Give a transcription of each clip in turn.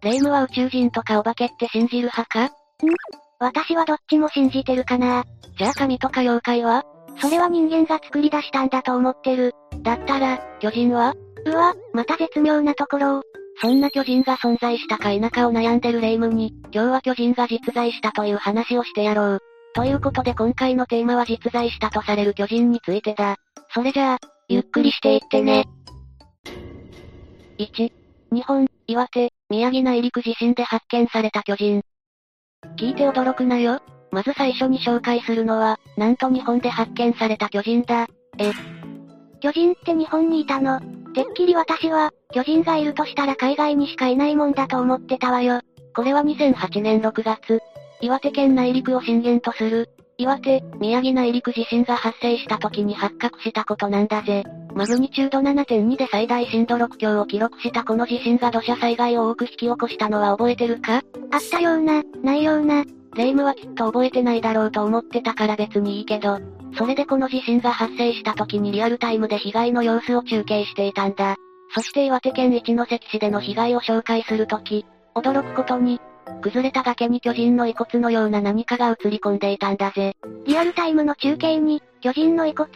レイムレイムは宇宙人とかお化けって信じる派か？私はどっちも信じてるかな。じゃあ神とか妖怪は？それは人間が作り出したんだと思ってる。だったら、巨人は？うわ、また絶妙なところを。そんな巨人が存在したか否かを悩んでるレイムに、今日は巨人が実在したという話をしてやろう。ということで今回のテーマは実在したとされる巨人についてだ。それじゃあ、ゆっくりしていってね。1、日本、岩手、宮城内陸地震で発見された巨人。聞いて驚くなよ。まず最初に紹介するのは、なんと日本で発見された巨人だ。え、巨人って日本にいたの？てっきり私は、巨人がいるとしたら海外にしかいないもんだと思ってたわよ。これは2008年6月、岩手県内陸を震源とする、岩手、宮城内陸地震が発生した時に発覚したことなんだぜ。マグニチュード7.2で最大震度6強を記録したこの地震が土砂災害を多く引き起こしたのは覚えてるか？あったような、ないような。レイムはきっと覚えてないだろうと思ってたから別にいいけど、それでこの地震が発生した時にリアルタイムで被害の様子を中継していたんだ。そして岩手県一関市での被害を紹介するとき、驚くことに、崩れた崖に巨人の遺骨のような何かが映り込んでいたんだぜ。リアルタイムの中継に、巨人の遺骨？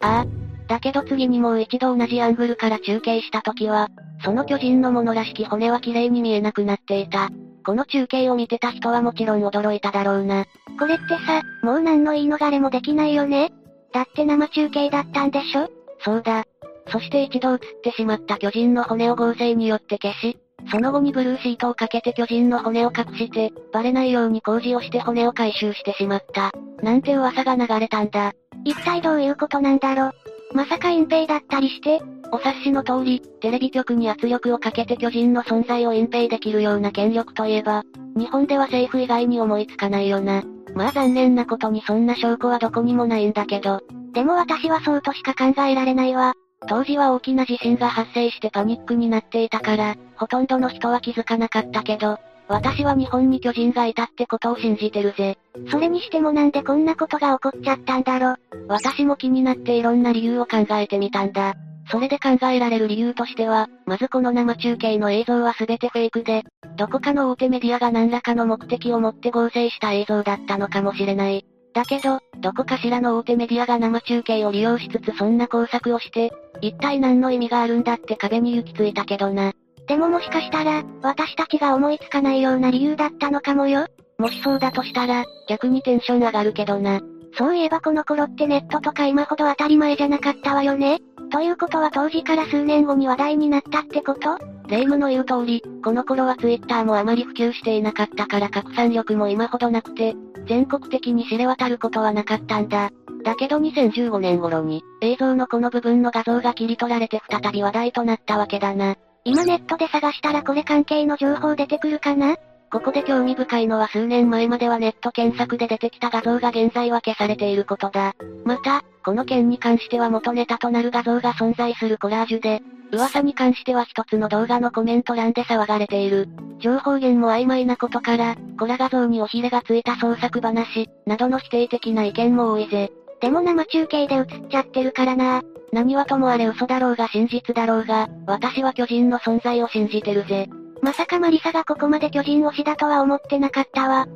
ああ。だけど次にもう一度同じアングルから中継した時は、その巨人のものらしき骨は綺麗に見えなくなっていた。この中継を見てた人はもちろん驚いただろうな。これってさ、もう何の言い逃れもできないよね？だって生中継だったんでしょ？そうだ。そして一度映ってしまった巨人の骨を合成によって消し、その後にブルーシートをかけて巨人の骨を隠して、バレないように工事をして骨を回収してしまった。なんて噂が流れたんだ。一体どういうことなんだろまさか隠蔽だったりして、お察しの通り、テレビ局に圧力をかけて巨人の存在を隠蔽できるような権力といえば、日本では政府以外に思いつかないよな。まあ残念なことにそんな証拠はどこにもないんだけど、でも私はそうとしか考えられないわ。当時は大きな地震が発生してパニックになっていたから、ほとんどの人は気づかなかったけど、私は日本に巨人がいたってことを信じてるぜ。それにしてもなんでこんなことが起こっちゃったんだろ。私も気になっていろんな理由を考えてみたんだ。それで考えられる理由としては、まずこの生中継の映像は全てフェイクで、どこかの大手メディアが何らかの目的を持って合成した映像だったのかもしれない。だけど、どこかしらの大手メディアが生中継を利用しつつそんな工作をして、一体何の意味があるんだって壁に行き着いたけどな。でももしかしたら、私たちが思いつかないような理由だったのかもよ。もしそうだとしたら、逆にテンション上がるけどな。そういえばこの頃ってネットとか今ほど当たり前じゃなかったわよね？ということは当時から数年後に話題になったってこと？レイムの言う通り、この頃はツイッターもあまり普及していなかったから拡散力も今ほどなくて、全国的に知れ渡ることはなかったんだ。だけど2015年頃に、映像のこの部分の画像が切り取られて再び話題となったわけだな。今ネットで探したらこれ関係の情報出てくるかな？ここで興味深いのは数年前まではネット検索で出てきた画像が現在は消されていることだ。また、この件に関しては元ネタとなる画像が存在するコラージュで、噂に関しては一つの動画のコメント欄で騒がれている。情報源も曖昧なことから、コラ画像におひれがついた創作話、などの否定的な意見も多いぜ。でも生中継で映っちゃってるからな。何はともあれ嘘だろうが真実だろうが、私は巨人の存在を信じてるぜ。まさかマリサがここまで巨人推しだとは思ってなかったわ。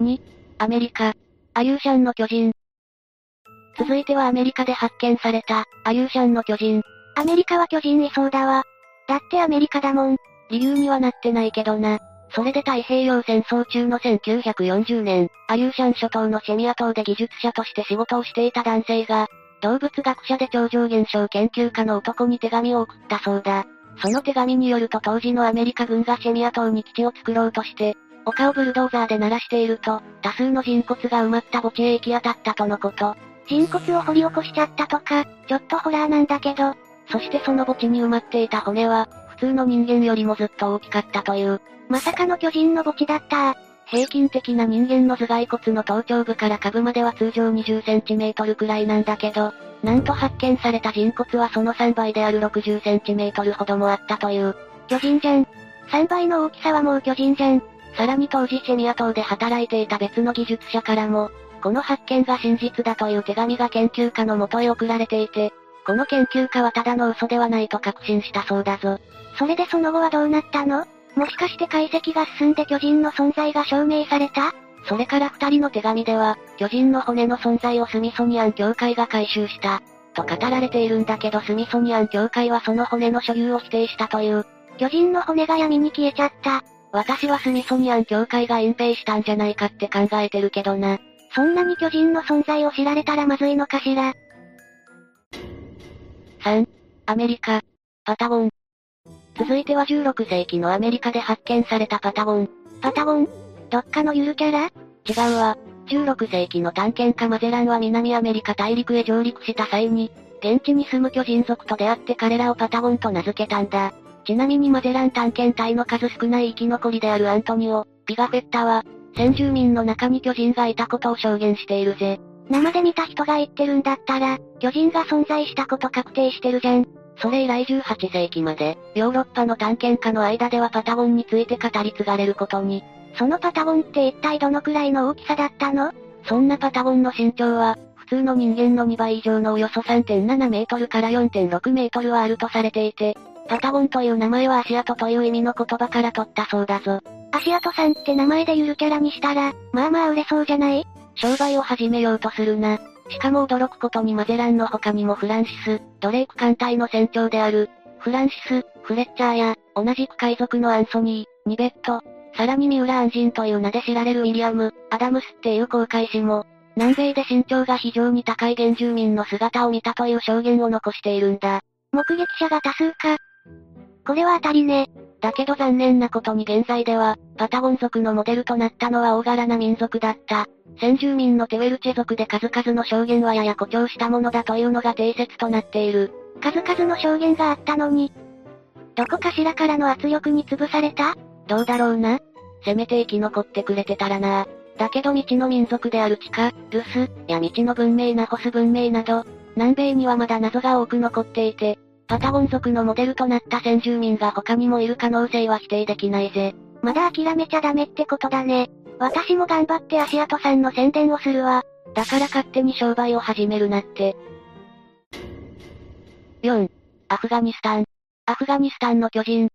2、アメリカ、アユーシャンの巨人。続いてはアメリカで発見された、アユーシャンの巨人。アメリカは巨人いそうだわ。だってアメリカだもん。理由にはなってないけどな。それで太平洋戦争中の1940年、アユーシャン諸島のシェミア島で技術者として仕事をしていた男性が、動物学者で超常現象研究家の男に手紙を送ったそうだ。その手紙によると当時のアメリカ軍がシェミア島に基地を作ろうとして、丘をブルドーザーで鳴らしていると、多数の人骨が埋まった墓地へ行き当たったとのこと。人骨を掘り起こしちゃったとか、ちょっとホラーなんだけど、そしてその墓地に埋まっていた骨は、普通の人間よりもずっと大きかったという。まさかの巨人の墓地だった平均的な人間の頭蓋骨の頭頂部から下部までは通常20センチメートルくらいなんだけど、なんと発見された人骨はその3倍である60センチメートルほどもあったという。巨人じゃん。3倍の大きさはもう巨人じゃん。さらに当時シェミア島で働いていた別の技術者からも、この発見が真実だという手紙が研究家の元へ送られていて、この研究家はただの嘘ではないと確信したそうだぞ。それでその後はどうなったの？もしかして解析が進んで巨人の存在が証明された？それから二人の手紙では、巨人の骨の存在をスミソニアン協会が回収した。と語られているんだけどスミソニアン協会はその骨の所有を否定したという。巨人の骨が闇に消えちゃった。私はスミソニアン協会が隠蔽したんじゃないかって考えてるけどな。そんなに巨人の存在を知られたらまずいのかしら？3. アメリカ。パタゴン。続いては16世紀のアメリカで発見されたパタゴン。パタゴン？どっかのゆるキャラ？違うわ。16世紀の探検家マゼランは南アメリカ大陸へ上陸した際に、現地に住む巨人族と出会って彼らをパタゴンと名付けたんだ。ちなみにマゼラン探検隊の数少ない生き残りであるアントニオ、ピガフェッタは、先住民の中に巨人がいたことを証言しているぜ。生で見た人が言ってるんだったら、巨人が存在したこと確定してるじゃん。それ以来18世紀まで、ヨーロッパの探検家の間ではパタゴンについて語り継がれることに。そのパタゴンって一体どのくらいの大きさだったの？そんなパタゴンの身長は、普通の人間の2倍以上のおよそ3.7メートルから4.6メートルはあるとされていて、パタゴンという名前は足跡という意味の言葉から取ったそうだぞ。足跡さんって名前でゆるキャラにしたら、まあまあ売れそうじゃない？商売を始めようとするな。しかも驚くことにマゼランの他にもフランシス、ドレイク艦隊の船長である、フランシス、フレッチャーや、同じく海賊のアンソニー、ニベット、さらに三浦安人という名で知られるウィリアム、アダムスっていう航海士も、南米で身長が非常に高い原住民の姿を見たという証言を残しているんだ。目撃者が多数か。これは当たりね。だけど残念なことに現在では、パタゴン族のモデルとなったのは大柄な民族だった。先住民のテウェルチェ族で数々の証言はやや誇張したものだというのが定説となっている。数々の証言があったのに、どこかしらからの圧力に潰された？どうだろうな？せめて生き残ってくれてたらな。だけど未知の民族である地下、ルス、や未知の文明ナホス文明など、南米にはまだ謎が多く残っていて、パタゴン族のモデルとなった先住民が他にもいる可能性は否定できないぜ。まだ諦めちゃダメってことだね。私も頑張って足跡さんの宣伝をするわ。だから勝手に商売を始めるなって。4. アフガニスタン。アフガニスタンの巨人。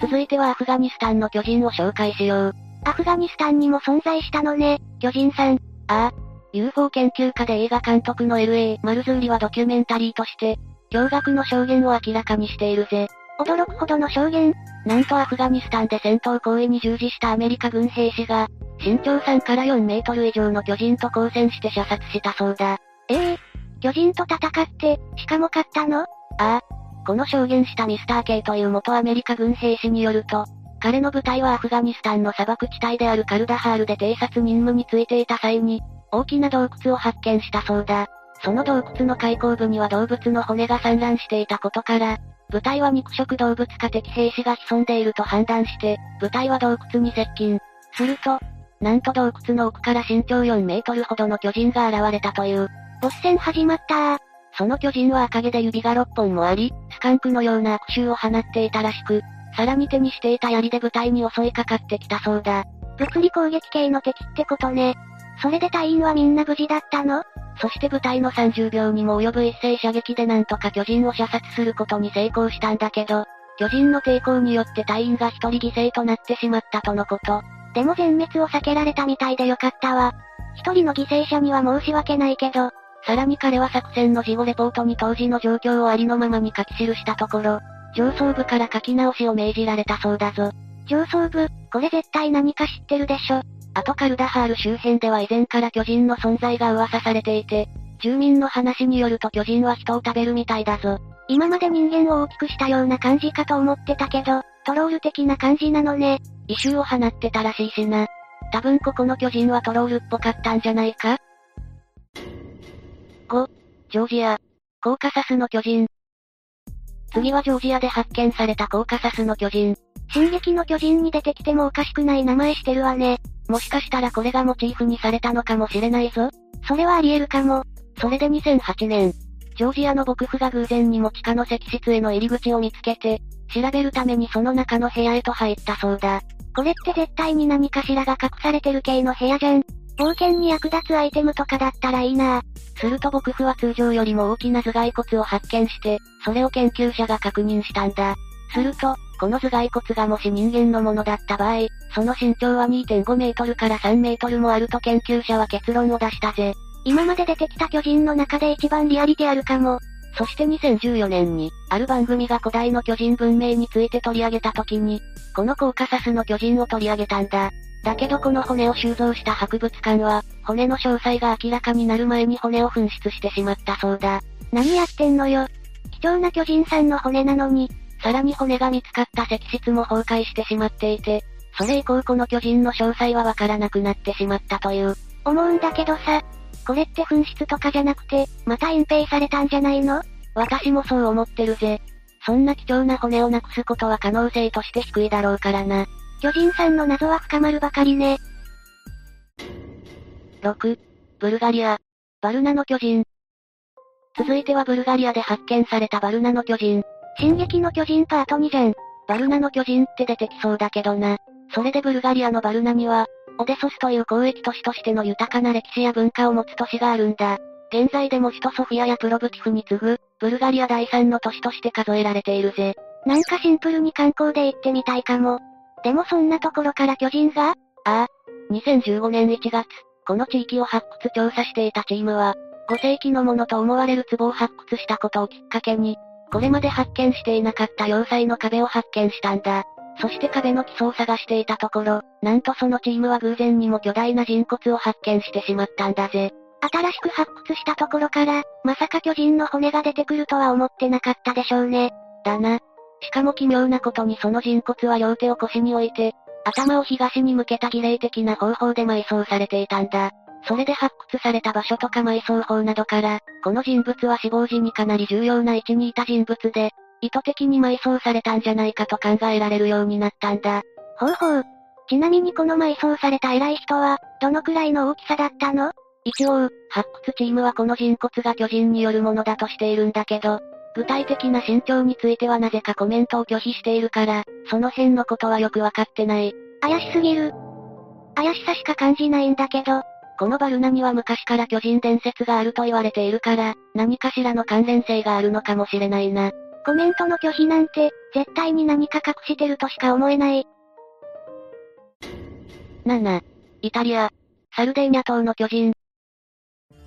続いてはアフガニスタンの巨人を紹介しよう。アフガニスタンにも存在したのね、巨人さん。ああ。UFO 研究家で映画監督の LA マルズーリはドキュメンタリーとして、驚愕の証言を明らかにしているぜ。驚くほどの証言なんとアフガニスタンで戦闘行為に従事したアメリカ軍兵士が、身長3から4メートル以上の巨人と交戦して射殺したそうだ。ええー、巨人と戦って、しかも勝ったの？ああ。この証言したミスター K という元アメリカ軍兵士によると、彼の部隊はアフガニスタンの砂漠地帯であるカルダハールで偵察任務についていた際に、大きな洞窟を発見したそうだ。その洞窟の開口部には動物の骨が散乱していたことから、部隊は肉食動物か敵兵士が潜んでいると判断して、部隊は洞窟に接近。すると、なんと洞窟の奥から身長4メートルほどの巨人が現れたという。ボス戦始まったその巨人は赤毛で指が6本もあり、スカンクのような悪臭を放っていたらしく、さらに手にしていた槍で部隊に襲いかかってきたそうだ。物理攻撃系の敵ってことね。それで隊員はみんな無事だったの？そして部隊の30秒にも及ぶ一斉射撃でなんとか巨人を射殺することに成功したんだけど、巨人の抵抗によって隊員が一人犠牲となってしまったとのこと。でも全滅を避けられたみたいでよかったわ。一人の犠牲者には申し訳ないけど、さらに彼は作戦の事後レポートに当時の状況をありのままに書き記したところ、上層部から書き直しを命じられたそうだぞ。上層部、これ絶対何か知ってるでしょ。あとカルダハール周辺では以前から巨人の存在が噂されていて、住民の話によると巨人は人を食べるみたいだぞ。今まで人間を大きくしたような感じかと思ってたけど、トロール的な感じなのね。異臭を放ってたらしいしな。多分ここの巨人はトロールっぽかったんじゃないか ?5、ジョージア、コーカサスの巨人。次はジョージアで発見されたコーカサスの巨人。進撃の巨人に出てきてもおかしくない名前してるわね。もしかしたらこれがモチーフにされたのかもしれないぞ。それはあり得るかも。それで2008年、ジョージアの牧夫が偶然にも地下の石室への入り口を見つけて、調べるためにその中の部屋へと入ったそうだ。これって絶対に何かしらが隠されてる系の部屋じゃん。冒険に役立つアイテムとかだったらいいなすると牧夫は通常よりも大きな頭蓋骨を発見して、それを研究者が確認したんだ。すると、この頭蓋骨がもし人間のものだった場合、その身長は2.5メートルから3メートルもあると研究者は結論を出したぜ。今まで出てきた巨人の中で一番リアリティあるかも。そして2014年に、ある番組が古代の巨人文明について取り上げた時に、このコーカサスの巨人を取り上げたんだ。だけどこの骨を収蔵した博物館は、骨の詳細が明らかになる前に骨を紛失してしまったそうだ。何やってんのよ。貴重な巨人さんの骨なのに、さらに骨が見つかった石室も崩壊してしまっていて、それ以降この巨人の詳細はわからなくなってしまったという。思うんだけどさ、これって紛失とかじゃなくて、また隠蔽されたんじゃないの？私もそう思ってるぜ。そんな貴重な骨をなくすことは可能性として低いだろうからな。巨人さんの謎は深まるばかりね。6、ブルガリア、バルナの巨人。続いてはブルガリアで発見されたバルナの巨人。進撃の巨人パート2じゃん。バルナの巨人って出てきそうだけどな。それでブルガリアのバルナには、オデソスという交易都市としての豊かな歴史や文化を持つ都市があるんだ。現在でも首都ソフィアやプロブティフに次ぐ、ブルガリア第3の都市として数えられているぜ。なんかシンプルに観光で行ってみたいかも。でもそんなところから巨人が？ああ。2015年1月、この地域を発掘調査していたチームは、5世紀のものと思われる壺を発掘したことをきっかけに、これまで発見していなかった要塞の壁を発見したんだ。そして壁の基礎を探していたところ、なんとそのチームは偶然にも巨大な人骨を発見してしまったんだぜ。新しく発掘したところから、まさか巨人の骨が出てくるとは思ってなかったでしょうね。だな。しかも奇妙なことにその人骨は両手を腰に置いて、頭を東に向けた儀礼的な方法で埋葬されていたんだ。それで発掘された場所とか埋葬法などから、この人物は死亡時にかなり重要な位置にいた人物で、意図的に埋葬されたんじゃないかと考えられるようになったんだ。ほうほう。ちなみにこの埋葬された偉い人は、どのくらいの大きさだったの？一応、発掘チームはこの人骨が巨人によるものだとしているんだけど、具体的な身長についてはなぜかコメントを拒否しているから、その辺のことはよくわかってない。怪しすぎる。怪しさしか感じないんだけど、このバルナには昔から巨人伝説があると言われているから、何かしらの関連性があるのかもしれないな。コメントの拒否なんて、絶対に何か隠してるとしか思えない。7. イタリア。サルデーニャ島の巨人。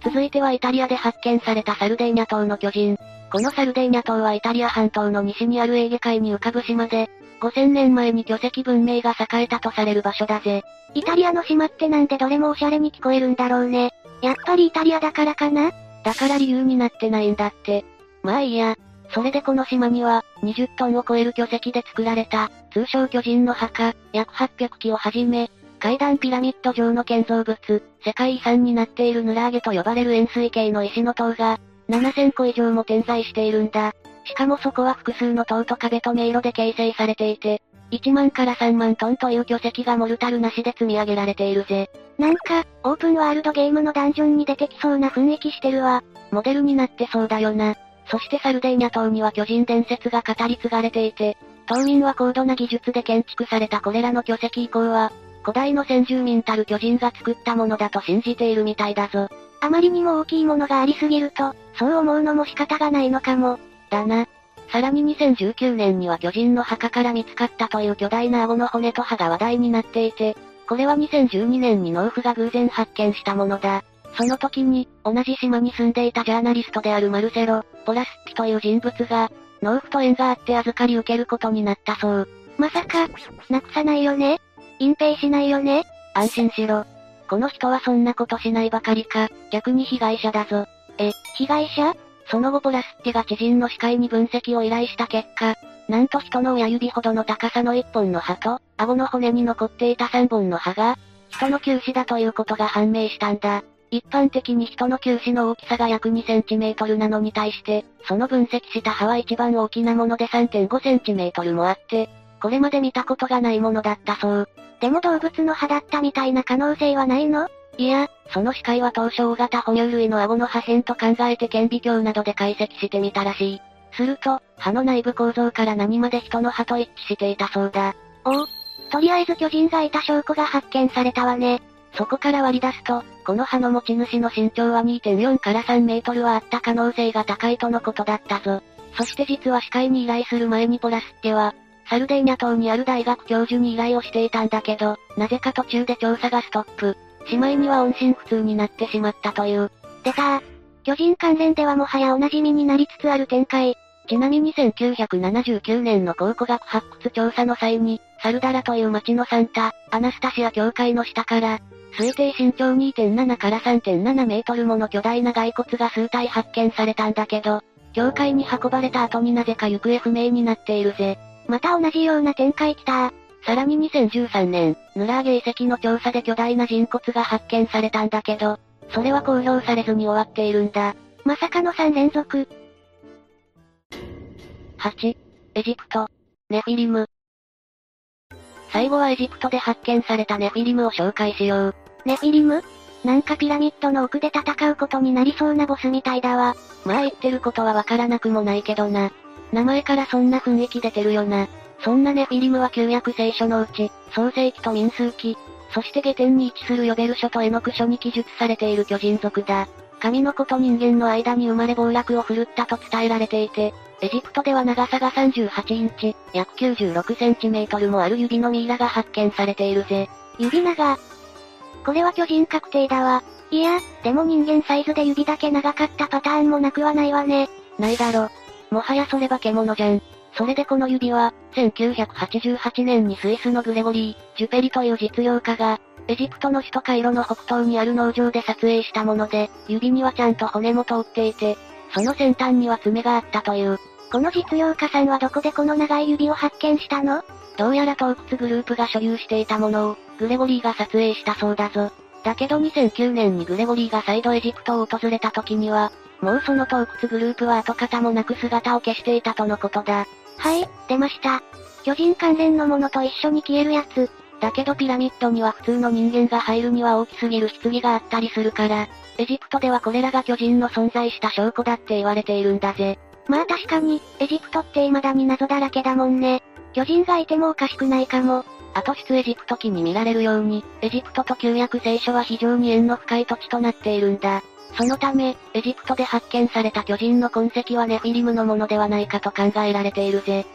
続いてはイタリアで発見されたサルデーニャ島の巨人。このサルデーニャ島はイタリア半島の西にあるエーゲ海に浮かぶ島で、5000年前に巨石文明が栄えたとされる場所だぜ。イタリアの島ってなんでどれもオシャレに聞こえるんだろうね。やっぱりイタリアだからかな？だから理由になってないんだって。まあいいや。それでこの島には、20トンを超える巨石で作られた、通称巨人の墓、約800基をはじめ、階段ピラミッド状の建造物、世界遺産になっているヌラーゲと呼ばれる円錐形の石の塔が、7000個以上も点在しているんだ。しかもそこは複数の塔と壁と迷路で形成されていて、1万から3万トンという巨石がモルタルなしで積み上げられているぜ。なんか、オープンワールドゲームのダンジョンに出てきそうな雰囲気してるわ。モデルになってそうだよな。そしてサルデーニャ島には巨人伝説が語り継がれていて、島民は高度な技術で建築されたこれらの巨石以降は、古代の先住民たる巨人が作ったものだと信じているみたいだぞ。あまりにも大きいものがありすぎると、そう思うのも仕方がないのかも。だな。さらに2019年には巨人の墓から見つかったという巨大な顎の骨と歯が話題になっていて、これは2012年に農夫が偶然発見したものだ。その時に、同じ島に住んでいたジャーナリストであるマルセロ・ポラスッピという人物が、農夫と縁があって預かり受けることになったそう。まさか、なくさないよね？隠蔽しないよね？安心しろ。この人はそんなことしないばかりか、逆に被害者だぞ。え、被害者？その後ポラスッティが知人の視界に分析を依頼した結果、なんと人の親指ほどの高さの1本の歯と、顎の骨に残っていた3本の歯が、人の臼歯だということが判明したんだ。一般的に人の球歯の大きさが約2センチメートルなのに対して、その分析した歯は一番大きなもので3.5センチメートルもあって、これまで見たことがないものだったそう。でも動物の歯だったみたいな可能性はないの？いや、その視界は当初大型哺乳類の顎の破片と考えて顕微鏡などで解析してみたらしい。すると、歯の内部構造から何まで人の歯と一致していたそうだ。おお。とりあえず巨人がいた証拠が発見されたわね。そこから割り出すと、この歯の持ち主の身長は2.4から3メートルはあった可能性が高いとのことだったぞ。そして実は歯科医に依頼する前にポラスっては、サルデーニャ島にある大学教授に依頼をしていたんだけど、なぜか途中で調査がストップ。しまいには音信不通になってしまったという。出たー。巨人関連ではもはやお馴染みになりつつある展開。ちなみに1979年の考古学発掘調査の際に、サルダラという町のサンタ、アナスタシア教会の下から、推定身長2.7から3.7メートルもの巨大な骸骨が数体発見されたんだけど、教会に運ばれた後になぜか行方不明になっているぜ。また同じような展開来たさらに2013年、ヌラーゲ遺跡の調査で巨大な人骨が発見されたんだけど、それは公表されずに終わっているんだ。まさかの3連続。8、エジプト、ネフィリム。最後はエジプトで発見されたネフィリムを紹介しよう。ネフィリム？なんかピラミッドの奥で戦うことになりそうなボスみたいだわ。まあ言ってることはわからなくもないけどな。名前からそんな雰囲気出てるよな。そんなネフィリムは旧約聖書のうち、創世記と民数記、そして下天に位置するヨベル書とエノク書に記述されている巨人族だ。神の子と人間の間に生まれ暴落を振るったと伝えられていて、エジプトでは長さが38インチ、約96センチメートルもある指のミイラが発見されているぜ。指長。これは巨人確定だわ。いや、でも人間サイズで指だけ長かったパターンもなくはないわね。ないだろ。もはやそれ化け物じゃん。それでこの指は、1988年にスイスのグレゴリー・ジュペリという実用家が、エジプトの首都カイロの北東にある農場で撮影したもので、指にはちゃんと骨も通っていて、その先端には爪があったという。この実用家さんはどこでこの長い指を発見したの？どうやら洞窟グループが所有していたものを、グレゴリーが撮影したそうだぞ。だけど2009年にグレゴリーが再度エジプトを訪れた時には、もうその洞窟グループは跡形もなく姿を消していたとのことだ。はい、出ました。巨人関連のものと一緒に消えるやつ。だけどピラミッドには普通の人間が入るには大きすぎる棺があったりするから、エジプトではこれらが巨人の存在した証拠だって言われているんだぜ。まあ確かに、エジプトって未だに謎だらけだもんね。巨人がいてもおかしくないかも。後出エジプト記に見られるように、エジプトと旧約聖書は非常に縁の深い土地となっているんだ。そのため、エジプトで発見された巨人の痕跡はネフィリムのものではないかと考えられているぜ。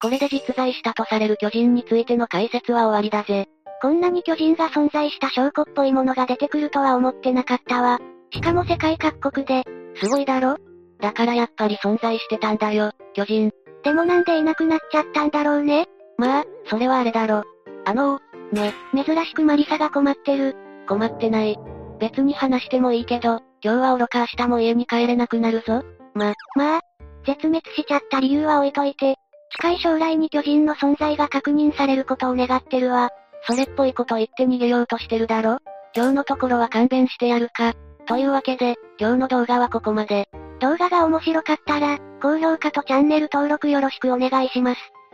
これで実在したとされる巨人についての解説は終わりだぜ。こんなに巨人が存在した証拠っぽいものが出てくるとは思ってなかったわ。しかも世界各国で。すごいだろ？だからやっぱり存在してたんだよ、巨人。でもなんでいなくなっちゃったんだろうね。まあ、それはあれだろ。あのー、ね、珍しくマリサが困ってる。困ってない。別に話してもいいけど、今日は愚か明日も家に帰れなくなるぞ。ま、まあ、絶滅しちゃった理由は置いといて、近い将来に巨人の存在が確認されることを願ってるわ。それっぽいこと言って逃げようとしてるだろ今日のところは勘弁してやるか。というわけで、今日の動画はここまで。動画が面白かったら、高評価とチャンネル登録よろしくお願いします。